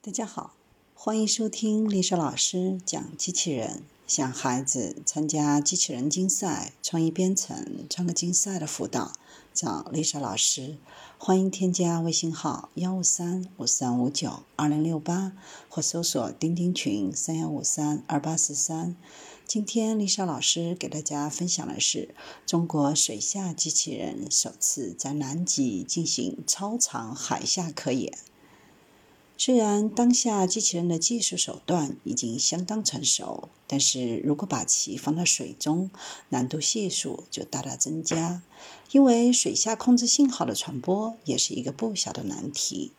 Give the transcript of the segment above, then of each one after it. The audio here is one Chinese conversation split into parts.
大家好，欢迎收听丽莎老师讲机器人。想孩子参加机器人竞赛、创意编程、创客竞赛的辅导，找丽莎老师。欢迎添加微信号幺五三五三五九二零六八，或搜索钉钉群三幺五三二八四三。今天丽莎老师给大家分享的是中国水下机器人首次在南极进行超长海下科研。虽然当下机器人的技术手段已经相当成熟，但是如果把其放到水中，难度系数就大大增加。因为水下控制信号的传播也是一个不小的难题。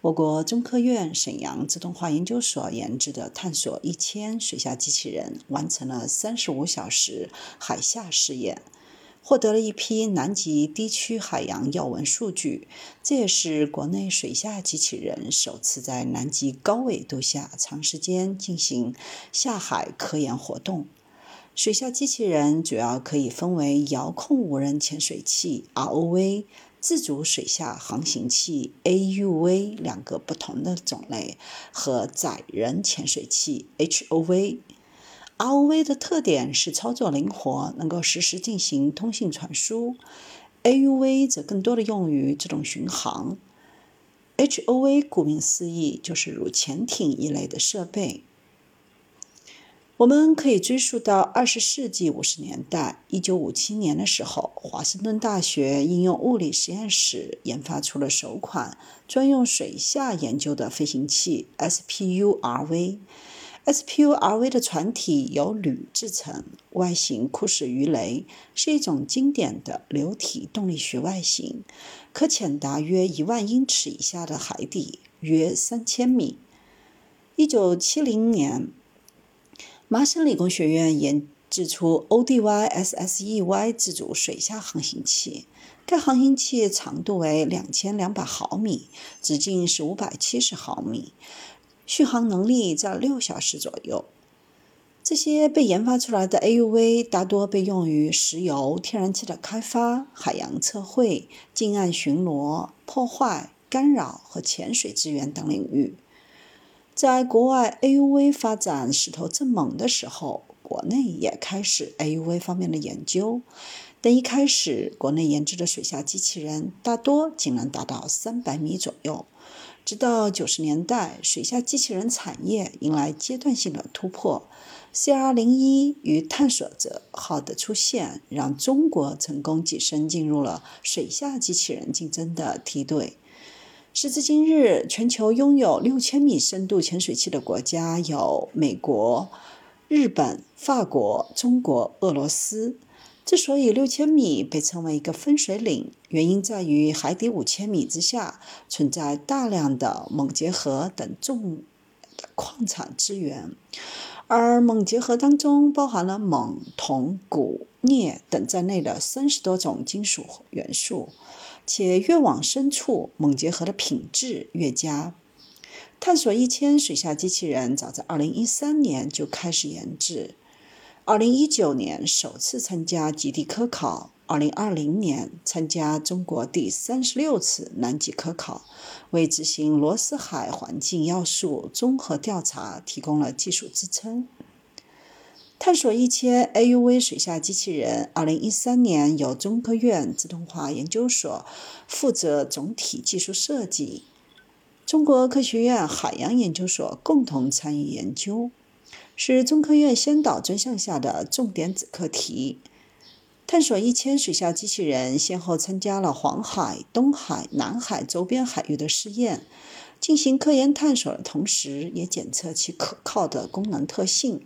我国中科院沈阳自动化研究所研制的探索一千水下机器人，完成了三十五小时海下试验。获得了一批南极低区海洋要闻数据，这也是国内水下机器人首次在南极高纬度下长时间进行下海科研活动。水下机器人主要可以分为遥控无人潜水器 （ROV）、自主水下航行器 （AUV） 两个不同的种类，和载人潜水器 （HOV）。ROV 的特点是操作灵活，能够实时进行通信传输；AUV 则更多的用于这种巡航。HOV 顾名思义就是如潜艇一类的设备。我们可以追溯到二十世纪五十年代，一九五七年的时候，华盛顿大学应用物理实验室研发出了首款专用水下研究的飞行器 SPURV。SPURV 的船体由铝制成，外形酷似鱼雷，是一种经典的流体动力学外形，可潜达约一万英尺以下的海底，约三千米。一九七零年，麻省理工学院研制出 ODY-SSEY 自主水下航行器，该航行器长度为两千两百毫米，直径是五百七十毫米。续航能力在六小时左右。这些被研发出来的 AUV 大多被用于石油、天然气的开发、海洋测绘、近岸巡逻、破坏、干扰和潜水资源等领域。在国外 AUV 发展势头正猛的时候，国内也开始 AUV 方面的研究。但一开始，国内研制的水下机器人大多仅能达到三百米左右。直到九十年代，水下机器人产业迎来阶段性的突破。CR 零一与探索者号的出现，让中国成功跻身进入了水下机器人竞争的梯队。时至今日，全球拥有六千米深度潜水器的国家有美国、日本、法国、中国、俄罗斯。之所以六千米被称为一个分水岭，原因在于海底五千米之下存在大量的锰结核等重矿产资源，而锰结核当中包含了锰、铜、钴、镍等在内的三十多种金属元素，且越往深处，锰结核的品质越佳。探索一千水下机器人早在二零一三年就开始研制。二零一九年首次参加极地科考，二零二零年参加中国第三十六次南极科考，为执行罗斯海环境要素综合调查提供了技术支撑。探索一千 AUV 水下机器人，二零一三年由中科院自动化研究所负责总体技术设计，中国科学院海洋研究所共同参与研究。是中科院先导专项下的重点子课题。探索一千水下机器人先后参加了黄海、东海、南海周边海域的试验，进行科研探索的同时，也检测其可靠的功能特性。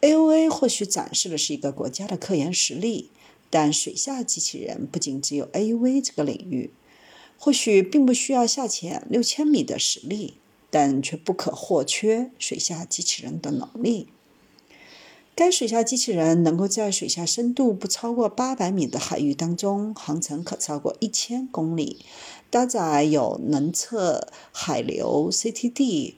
AOA 或许展示的是一个国家的科研实力，但水下机器人不仅只有 AUV 这个领域，或许并不需要下潜六千米的实力。但却不可或缺水下机器人的能力。该水下机器人能够在水下深度不超过八百米的海域当中，航程可超过一千公里，搭载有能测海流、CTD、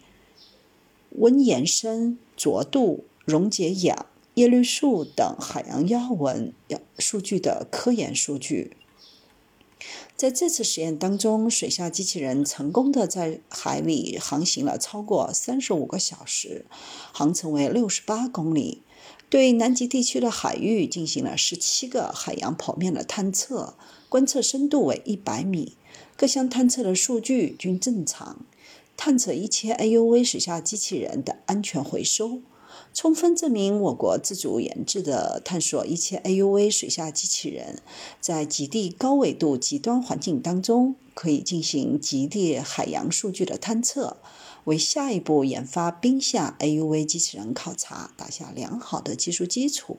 温延伸、浊度、溶解氧、叶绿素等海洋要闻数据的科研数据。在这次实验当中，水下机器人成功的在海里航行了超过三十五个小时，航程为六十八公里，对南极地区的海域进行了十七个海洋剖面的探测，观测深度为一百米，各项探测的数据均正常。探测一切 AUV 水下机器人的安全回收。充分证明，我国自主研制的探索一切 AUV 水下机器人，在极地高纬度极端环境当中，可以进行极地海洋数据的探测，为下一步研发冰下 AUV 机器人考察打下良好的技术基础。